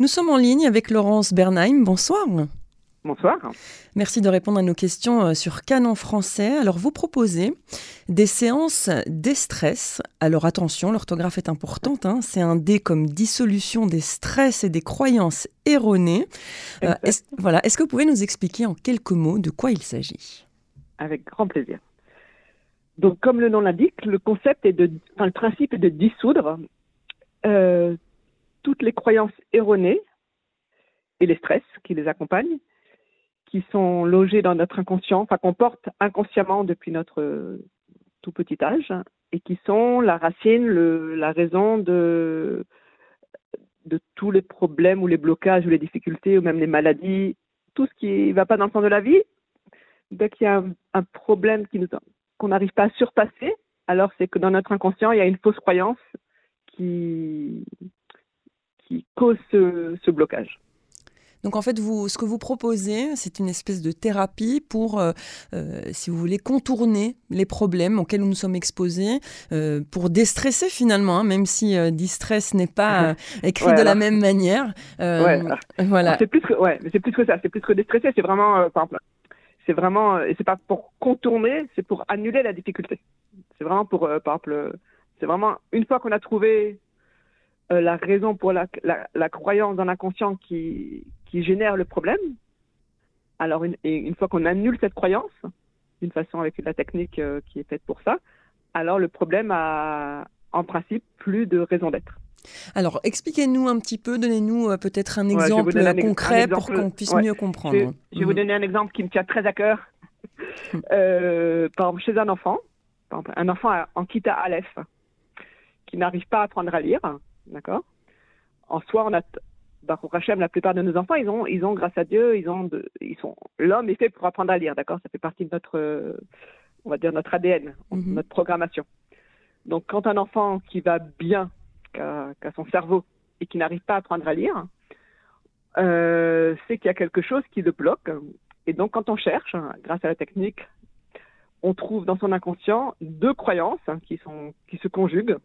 Nous sommes en ligne avec Laurence Bernheim. Bonsoir. Bonsoir. Merci de répondre à nos questions euh, sur Canon français. Alors, vous proposez des séances stress. Alors, attention, l'orthographe est importante. Hein. C'est un D comme dissolution des stress et des croyances erronées. Euh, est voilà. Est-ce que vous pouvez nous expliquer en quelques mots de quoi il s'agit? Avec grand plaisir. Donc, comme le nom l'indique, le concept est de, enfin, le principe est de dissoudre euh, toutes les croyances erronées et les stress qui les accompagnent, qui sont logés dans notre inconscient, enfin qu'on porte inconsciemment depuis notre euh, tout petit âge, et qui sont la racine, la raison de, tous les problèmes ou les blocages ou les difficultés ou même les maladies, tout ce qui ne va pas dans le sens de la vie. Dès qu'il y a un, problème qu'on n'arrive pas à surpasser, alors c'est que dans notre inconscient, il y a une fausse croyance qui, qui cause ce, blocage. Donc en fait, vous, ce que vous proposez, c'est une espèce de thérapie pour, euh, euh, si vous voulez, contourner les problèmes auxquels nous sommes exposés, euh, pour déstresser finalement, hein, même si distress n'est pas écrit de la même manière. Voilà. C'est plus que, ouais, c'est plus que ça. C'est plus que déstresser. C'est vraiment, c'est vraiment, et c'est pas pour contourner, c'est pour annuler la difficulté. C'est vraiment pour, par exemple, c'est vraiment une fois qu'on a trouvé euh, la raison pour la, la, croyance dans l'inconscient qui, qui génère le problème. Alors, une, et une fois qu'on annule cette croyance, d'une façon avec la technique euh, qui est faite pour ça, alors le problème a en principe plus de raison d'être. Alors, expliquez-nous un petit peu, donnez-nous euh, peut-être un exemple concret pour qu'on puisse mieux comprendre. Je, vais vous mhm. donner un exemple qui me tient très à cœur. par exemple, chez un enfant, un enfant en Kita Aleph, qui n'arrive pas à apprendre à lire, D'accord En soi, on a, Baruch Hashem, la plupart de nos enfants, ils ont, ils ont grâce à Dieu, ils ont, ils sont, l'homme est fait pour apprendre à lire, d'accord Ça fait partie de notre, on va dire notre ADN, mhm. notre programmation. Donc, quand un enfant qui va bien, qui a, son cerveau et qui n'arrive pas à apprendre à lire, euh, c'est qu'il y a quelque chose qui le bloque. Et donc, quand on cherche, grâce à la technique, on trouve dans son inconscient deux croyances qui, sont, qui se conjuguent.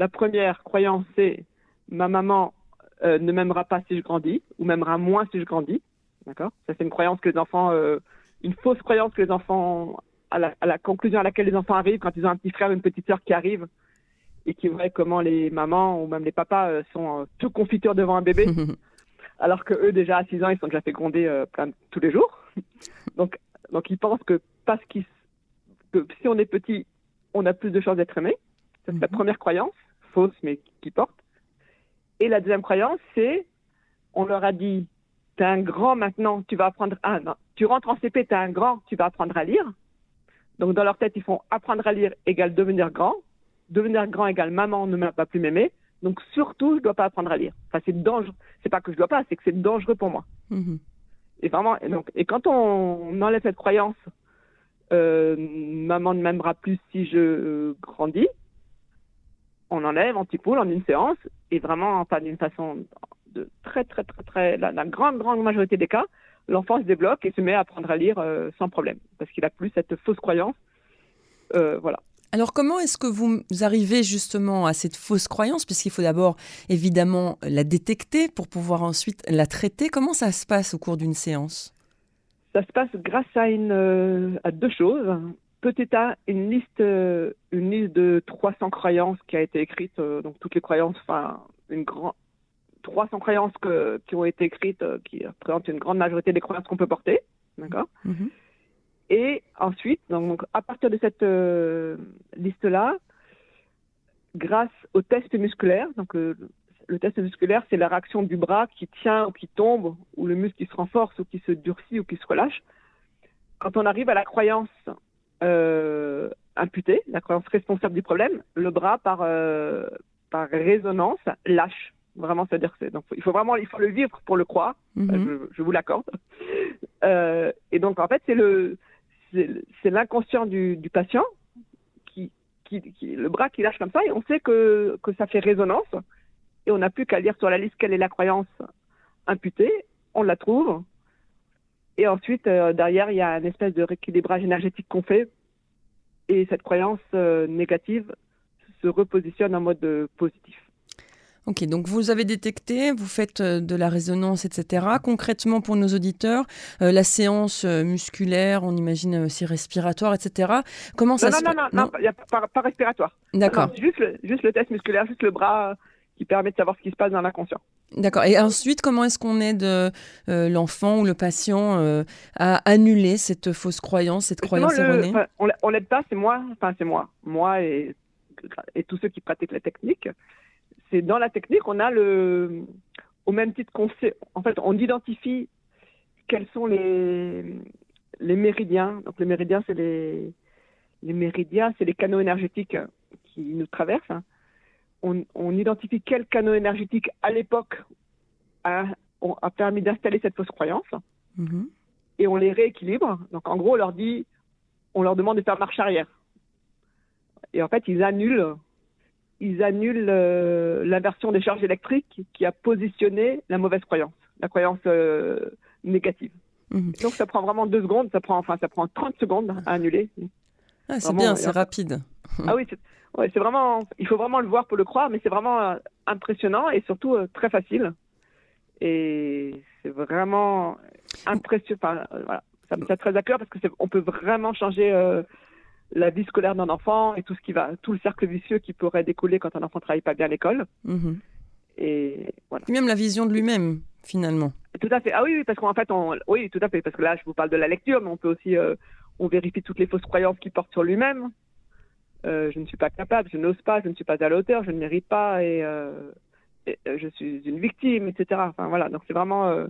La première croyance, c'est ma maman euh, ne m'aimera pas si je grandis, ou m'aimera moins si je grandis. D'accord? Ça, c'est une croyance que les enfants, euh, une fausse croyance que les enfants, à la, conclusion à laquelle les enfants arrivent quand ils ont un petit frère ou une petite sœur qui arrive et qui voient comment les mamans ou même les papas euh, sont tout confitures devant un bébé, alors que eux, déjà à 6 ans, ils sont déjà fait gronder plein tous les jours. donc, donc, ils pensent que parce qu'ils, que si on est petit, on a plus de chances d'être aimé. C'est la mhm. première croyance, fausse mais qui porte. Et la deuxième croyance, c'est, on leur a dit, t'es un grand maintenant, tu vas apprendre, ah non, tu rentres en CP, t'es un grand, tu vas apprendre à lire. Donc dans leur tête, ils font apprendre à lire égale devenir grand. Devenir grand égale maman ne m'a pas plus m'aimer. Donc surtout, je dois pas apprendre à lire. Enfin, c'est dangereux. C'est pas que je dois pas, c'est que c'est dangereux pour moi. Mhm. Et vraiment, et donc, et quand on enlève cette croyance, euh, maman ne m'aimera plus si je euh, grandis, on enlève anti-poule en une séance et vraiment, pas d'une façon de très, très, très, très, la, grande, grande majorité des cas, l'enfant se débloque et se met à apprendre à lire euh, sans problème parce qu'il a plus cette fausse croyance. Euh, voilà. Alors comment est-ce que vous arrivez justement à cette fausse croyance, puisqu'il faut d'abord évidemment la détecter pour pouvoir ensuite la traiter Comment ça se passe au cours d'une séance? Ça se passe grâce à, une, euh, à deux choses petit A, une liste, euh, une liste de 300 croyances qui a été écrite, euh, donc toutes les croyances, enfin, une grande, 300 croyances que, qui ont été écrites, euh, qui représentent une grande majorité des croyances qu'on peut porter, d'accord? Mm-hmm. Et ensuite, donc, à partir de cette liste-là, grâce au test musculaire, donc le, le test musculaire, c'est la réaction du bras qui tient ou qui tombe, ou le muscle qui se renforce ou qui se durcit ou qui se relâche. Quand on arrive à la croyance imputée, la croyance responsable du problème, le bras par euh, par résonance lâche. Vraiment, c'est-à-dire que donc il faut vraiment il faut le vivre pour le croire. Mhm. je, vous l'accorde. Euh, et donc en fait c'est le c'est l'inconscient du, du, patient qui, qui, qui, le bras qui lâche comme ça et on sait que que ça fait résonance et on n'a plus qu'à lire sur la liste quelle est la croyance imputée, on la trouve, et ensuite, euh, derrière, il y a une espèce de rééquilibrage énergétique qu'on fait. Et cette croyance euh, négative se repositionne en mode euh, positif. Ok, donc vous avez détecté, vous faites euh, de la résonance, etc. Concrètement, pour nos auditeurs, euh, la séance musculaire, on imagine aussi respiratoire, etc. Comment ça non, se non, non, non, non, pas, pas respiratoire. D'accord. Juste le test musculaire, juste le bras qui permet de savoir ce qui se passe dans l'inconscient. D'accord. Et ensuite, comment est-ce qu'on aide euh, l'enfant ou le patient euh, à annuler cette fausse croyance, cette croyance le, erronée? enfin, On, l'aide pas, c'est moi, enfin c'est moi, moi et, et tous ceux qui pratiquent la technique. C'est dans la technique, on a le, au même titre qu'on sait, en fait, on identifie quels sont les, les méridiens. Donc les méridiens, c'est les, les méridiens, c'est les canaux énergétiques qui nous traversent. On, on identifie quel canaux énergétique à l'époque a, a, permis d'installer cette fausse croyance Mhm. et on les rééquilibre. Donc en gros, on leur dit, on leur demande de faire marche arrière. Et en fait, ils annulent, ils annulent euh, l'inversion des charges électriques qui a positionné la mauvaise croyance, la croyance euh, négative. Mhm. Donc ça prend vraiment deux secondes, ça prend enfin ça prend 30 secondes à annuler. Ah, c'est bien, et c'est rapide. Ah oui, c'est ouais, c'est vraiment, il faut vraiment le voir pour le croire, mais c'est vraiment euh, impressionnant et surtout euh, très facile. Et c'est vraiment impressionnant. Enfin, euh, voilà, ça me tient très à cœur parce que on peut vraiment changer euh, la vie scolaire d'un enfant et tout ce qui va, tout le cercle vicieux qui pourrait découler quand un enfant travaille pas bien à l'école. Mhm. Et voilà. Même la vision de lui-même, finalement. Tout à fait. Ah oui, oui, parce qu'en fait, on, oui, tout à fait. Parce que là, je vous parle de la lecture, mais on peut aussi, euh, on vérifie toutes les fausses croyances qu'il porte sur lui-même. Euh, je ne suis pas capable, je n'ose pas, je ne suis pas à la hauteur, je ne mérite pas et, euh, et, euh, je suis une victime, etc. Enfin voilà, donc c'est vraiment.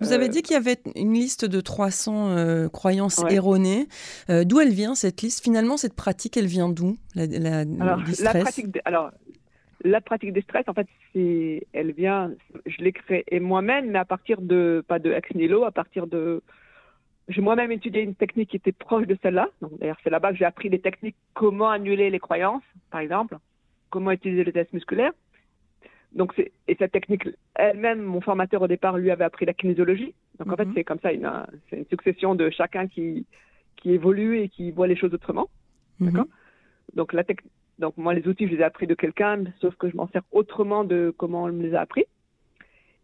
Vous avez dit qu'il y avait une liste de 300 euh, croyances Ouais. erronées. Euh, d'où elle vient cette liste? Finalement, cette pratique, elle vient d'où? La, la- Alors, la pratique, de- alors, la pratique des stress, en fait, c'est, elle vient, je l'ai créée moi-même, mais à partir de, pas de ex nihilo, à partir de, j'ai moi-même étudié une technique qui était proche de celle-là. D'ailleurs, c'est là-bas que j'ai appris les techniques, comment annuler les croyances, par exemple, comment utiliser le test musculaire. Donc, et cette technique elle-même, mon formateur au départ, lui avait appris la kinésiologie. Donc, en fait, Mhm. c'est comme ça, une, c'est une succession de chacun qui, qui évolue et qui voit les choses autrement. Mhm. D'accord? Donc, la tec- donc moi, les outils, je les ai appris de quelqu'un, sauf que je m'en sers autrement de comment on me les a appris.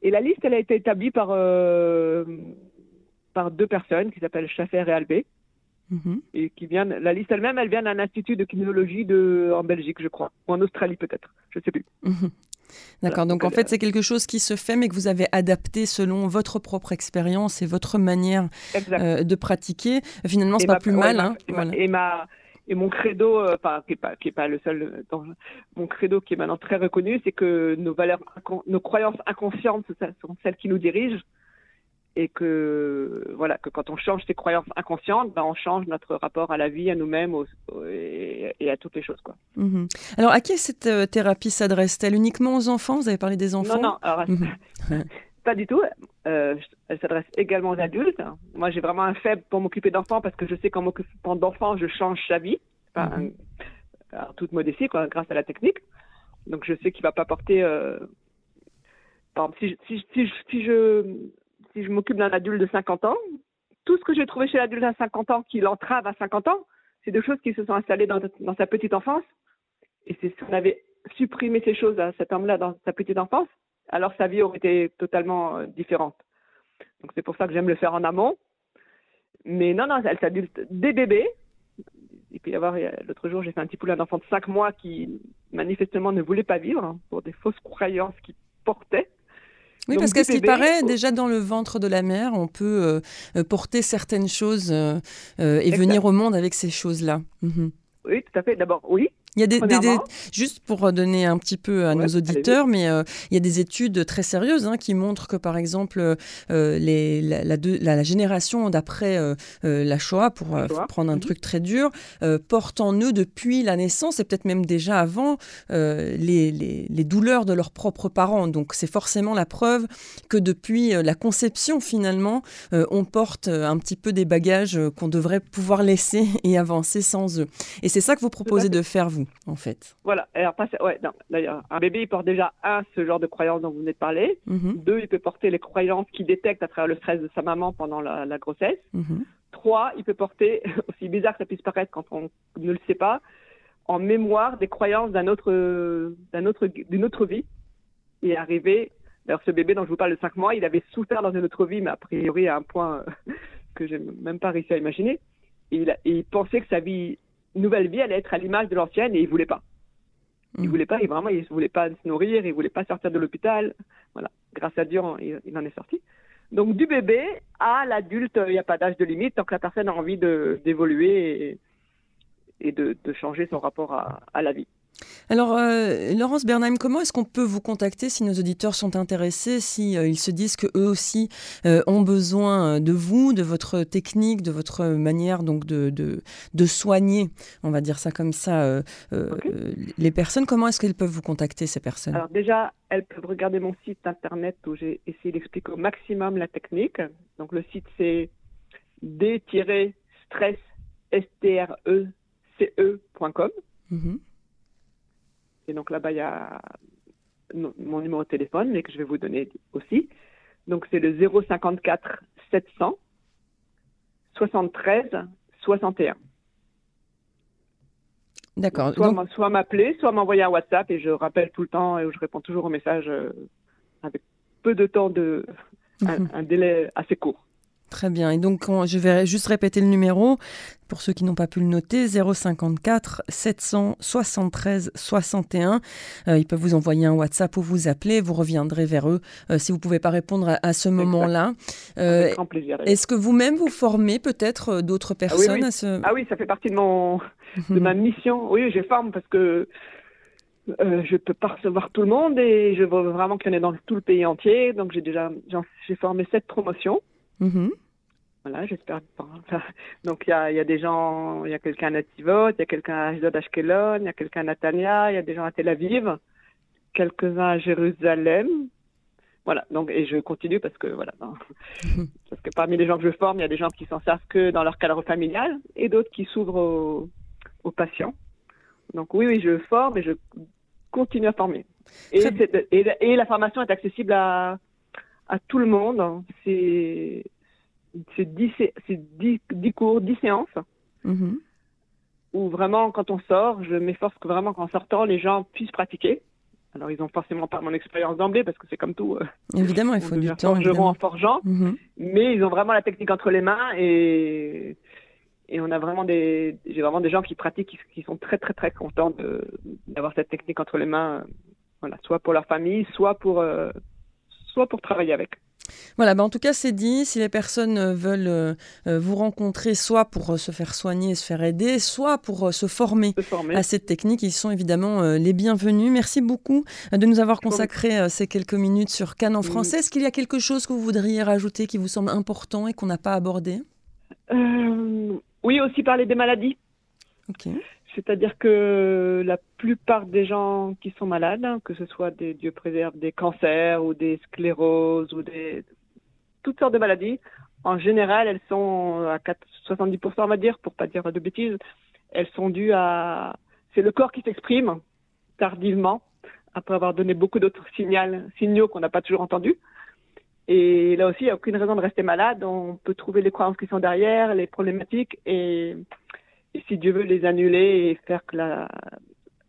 Et la liste, elle a été établie par, euh, par deux personnes qui s'appellent Schaffer et Albé. Mhm. Et qui viennent, la liste elle-même, elle vient d'un institut de kinéologie de, en Belgique, je crois. Ou en Australie, peut-être. Je sais plus. Mhm. D'accord, Voilà, donc en fait c'est quelque chose qui se fait mais que vous avez adapté selon votre propre expérience et votre manière euh, de pratiquer. Finalement c'est pas ma- plus ouais, mal. ma- hein, et, ma, voilà. et ma- et mon credo, euh, enfin, qui est pas, qui est pas le seul, euh, dans- mon credo qui est maintenant très reconnu, c'est que nos valeurs, nos croyances inconscientes sont celles qui nous dirigent, et que voilà, que quand on change ces croyances inconscientes, ben, on change notre rapport à la vie, à nous-mêmes, et, et à toutes les choses, quoi. Mhm. Alors à qui cette euh, thérapie s'adresse-t-elle? Uniquement aux enfants? Vous avez parlé des enfants? Non, non, alors, Mhm. pas du tout. Euh, elle s'adresse également aux adultes. Moi, j'ai vraiment un faible pour m'occuper d'enfants parce que je sais qu'en m'occupant d'enfants, je change sa vie. Enfin, Mhm. en toute modestie, quoi, grâce à la technique. Donc, je sais qu'il va pas porter. euh, Par exemple, si je, si, je- si je, si je, si je m'occupe d'un adulte de 50 ans, tout ce que j'ai trouvé chez l'adulte à 50 ans qui l'entrave à 50 ans, c'est des choses qui se sont installées dans, sa petite enfance. Et si on avait supprimé ces choses à cet homme-là dans sa petite enfance, alors sa vie aurait été totalement euh, différente. Donc c'est pour ça que j'aime le faire en amont. Mais non, non, elle s'adulte dès bébé. Il peut y avoir, l'autre jour, j'ai fait un petit poulain d'enfant de 5 mois qui manifestement ne voulait pas vivre hein, pour des fausses croyances qu'il portait. Oui, Donc, parce qu'à ce qui paraît, oh. déjà dans le ventre de la mère, on peut euh, euh, porter certaines choses euh, et Exact. venir au monde avec ces choses-là. Mhm. Oui, tout à fait. D'abord, oui. Il y a des, des- des- Premièrement. juste pour donner un petit peu à Ouais, nos auditeurs, mais euh, il y a des études très sérieuses hein, qui montrent que par exemple euh, les, la, la deux- la- la génération d'après euh, la Shoah, pour Shoah, prendre un mhm. truc très dur, portent en eux depuis la naissance et peut-être même déjà avant les, les- les douleurs de leurs propres parents. Donc c'est forcément la preuve que depuis la conception finalement, on porte un petit peu des bagages qu'on devrait pouvoir laisser et avancer sans eux. Et c'est ça que vous proposez de faire vous, en fait. Voilà. Alors, pas- ouais, d'ailleurs, un bébé, il porte déjà, un, ce genre de croyances dont vous venez de parler. Mhm, Deux, il peut porter les croyances qu'il détecte à travers le stress de sa maman pendant la, la grossesse. mhm. Trois, il peut porter, aussi bizarre que ça puisse paraître quand on ne le sait pas, en mémoire des croyances d'un autre, d'un autre, d'une autre vie et arriver. D'ailleurs, ce bébé dont je vous parle de 5 mois, il avait souffert dans une autre vie, mais a priori à un point que j'ai même pas réussi à imaginer. Et il, il, pensait que sa vie, nouvelle vie allait être à l'image de l'ancienne et il voulait pas. Il mm. voulait pas, il vraiment, il voulait pas se nourrir, il voulait pas sortir de l'hôpital. Voilà. Grâce à Dieu, il, en est sorti. Donc, du bébé à l'adulte, il n'y a pas d'âge de limite tant que la personne a envie d'évoluer et, de, changer son rapport à la vie. Alors, euh, Laurence Bernheim, comment est-ce qu'on peut vous contacter si nos auditeurs sont intéressés, si euh, ils se disent que eux aussi euh, ont besoin de vous, de votre technique, de votre manière donc de, de, soigner, on va dire ça comme ça, les personnes? Comment est-ce qu'elles peuvent vous contacter ces personnes? Alors déjà, elles peuvent regarder mon site internet où j'ai essayé d'expliquer au maximum la technique. Donc le site c'est d-stress et donc là-bas, il y a mon numéro de téléphone, mais que je vais vous donner aussi. Donc c'est le 054 700 73 61. D'accord. Soit, soit m'appeler, soit m'envoyer un WhatsApp et je rappelle tout le temps et je réponds toujours aux messages euh, avec peu de temps de un délai assez court. Très bien. Et donc, je vais juste répéter le numéro pour ceux qui n'ont pas pu le noter 054 773 61. ils peuvent vous envoyer un WhatsApp ou vous appeler. Vous reviendrez vers eux euh, si vous ne pouvez pas répondre à, ce moment-là. Euh, plaisir. Est-ce que vous-même vous formez peut-être euh, d'autres ah personnes à ce. Ah oui, ça fait partie de, mon, de ma mission. Oui, je forme parce que. je ne peux pas recevoir tout le monde et je veux vraiment qu'il y en ait dans tout le pays entier. Donc j'ai déjà j'ai formé sept promotions. Mhm. Voilà, j'espère. Donc il y a, y a, des gens, il y a quelqu'un à Nativot, il y a quelqu'un à Ashdod Ashkelon, il y a quelqu'un à Natania, il y a des gens à Tel Aviv, quelques-uns à Jérusalem. Voilà, donc et je continue parce que voilà, parce que parmi les gens que je forme, il y a des gens qui s'en servent que dans leur cadre familial et d'autres qui s'ouvrent aux, aux, patients. Donc oui, oui, je forme et je continue à former. Et, et, et la formation est accessible à à tout le monde. C'est c'est 10, 10, cours, 10 séances. Mm-hmm. Où vraiment, quand on sort, je m'efforce que vraiment qu'en sortant, les gens puissent pratiquer. Alors, ils n'ont forcément pas mon expérience d'emblée parce que c'est comme tout. Euh, évidemment, il faut du temps. Forgeron en forgeant. Mm-hmm. Mais ils ont vraiment la technique entre les mains et, et on a vraiment des, j'ai vraiment des gens qui pratiquent, qui, sont très, très, très contents d'avoir cette technique entre les mains. voilà, soit pour leur famille, soit pour, euh, soit pour travailler avec. Voilà, bah en tout cas, c'est dit. Si les personnes euh, veulent euh, euh, vous rencontrer, soit pour se faire soigner et se faire aider, soit pour se former, à cette technique, ils sont évidemment les bienvenus. Merci beaucoup de nous avoir consacré ces quelques minutes sur Cannes en français. Est-ce qu'il y a quelque chose que vous voudriez rajouter qui vous semble important et qu'on n'a pas abordé? Oui, aussi parler des maladies. C'est-à-dire que la plupart des gens qui sont malades, que ce soit des Dieu préserve des cancers ou des scléroses ou des toutes sortes de maladies, en général, elles sont à 70%, on va dire, pour pas dire de bêtises, elles sont dues à c'est le corps qui s'exprime tardivement après avoir donné beaucoup d'autres signaux qu'on n'a pas toujours entendus. Et là aussi, il n'y a aucune raison de rester malade. On peut trouver les croyances qui sont derrière, les problématiques et si Dieu veut les annuler et faire que la,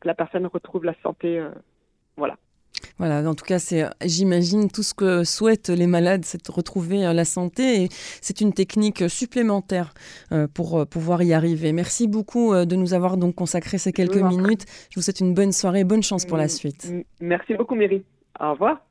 la personne retrouve la santé. Euh, voilà. Voilà, en tout cas, c'est, j'imagine, tout ce que souhaitent les malades, c'est de retrouver euh, la santé et c'est une technique supplémentaire euh, pour pouvoir y arriver. Merci beaucoup de nous avoir donc consacré ces quelques minutes. Je vous souhaite une bonne soirée, bonne chance pour la suite. Merci beaucoup, Mary. Au revoir.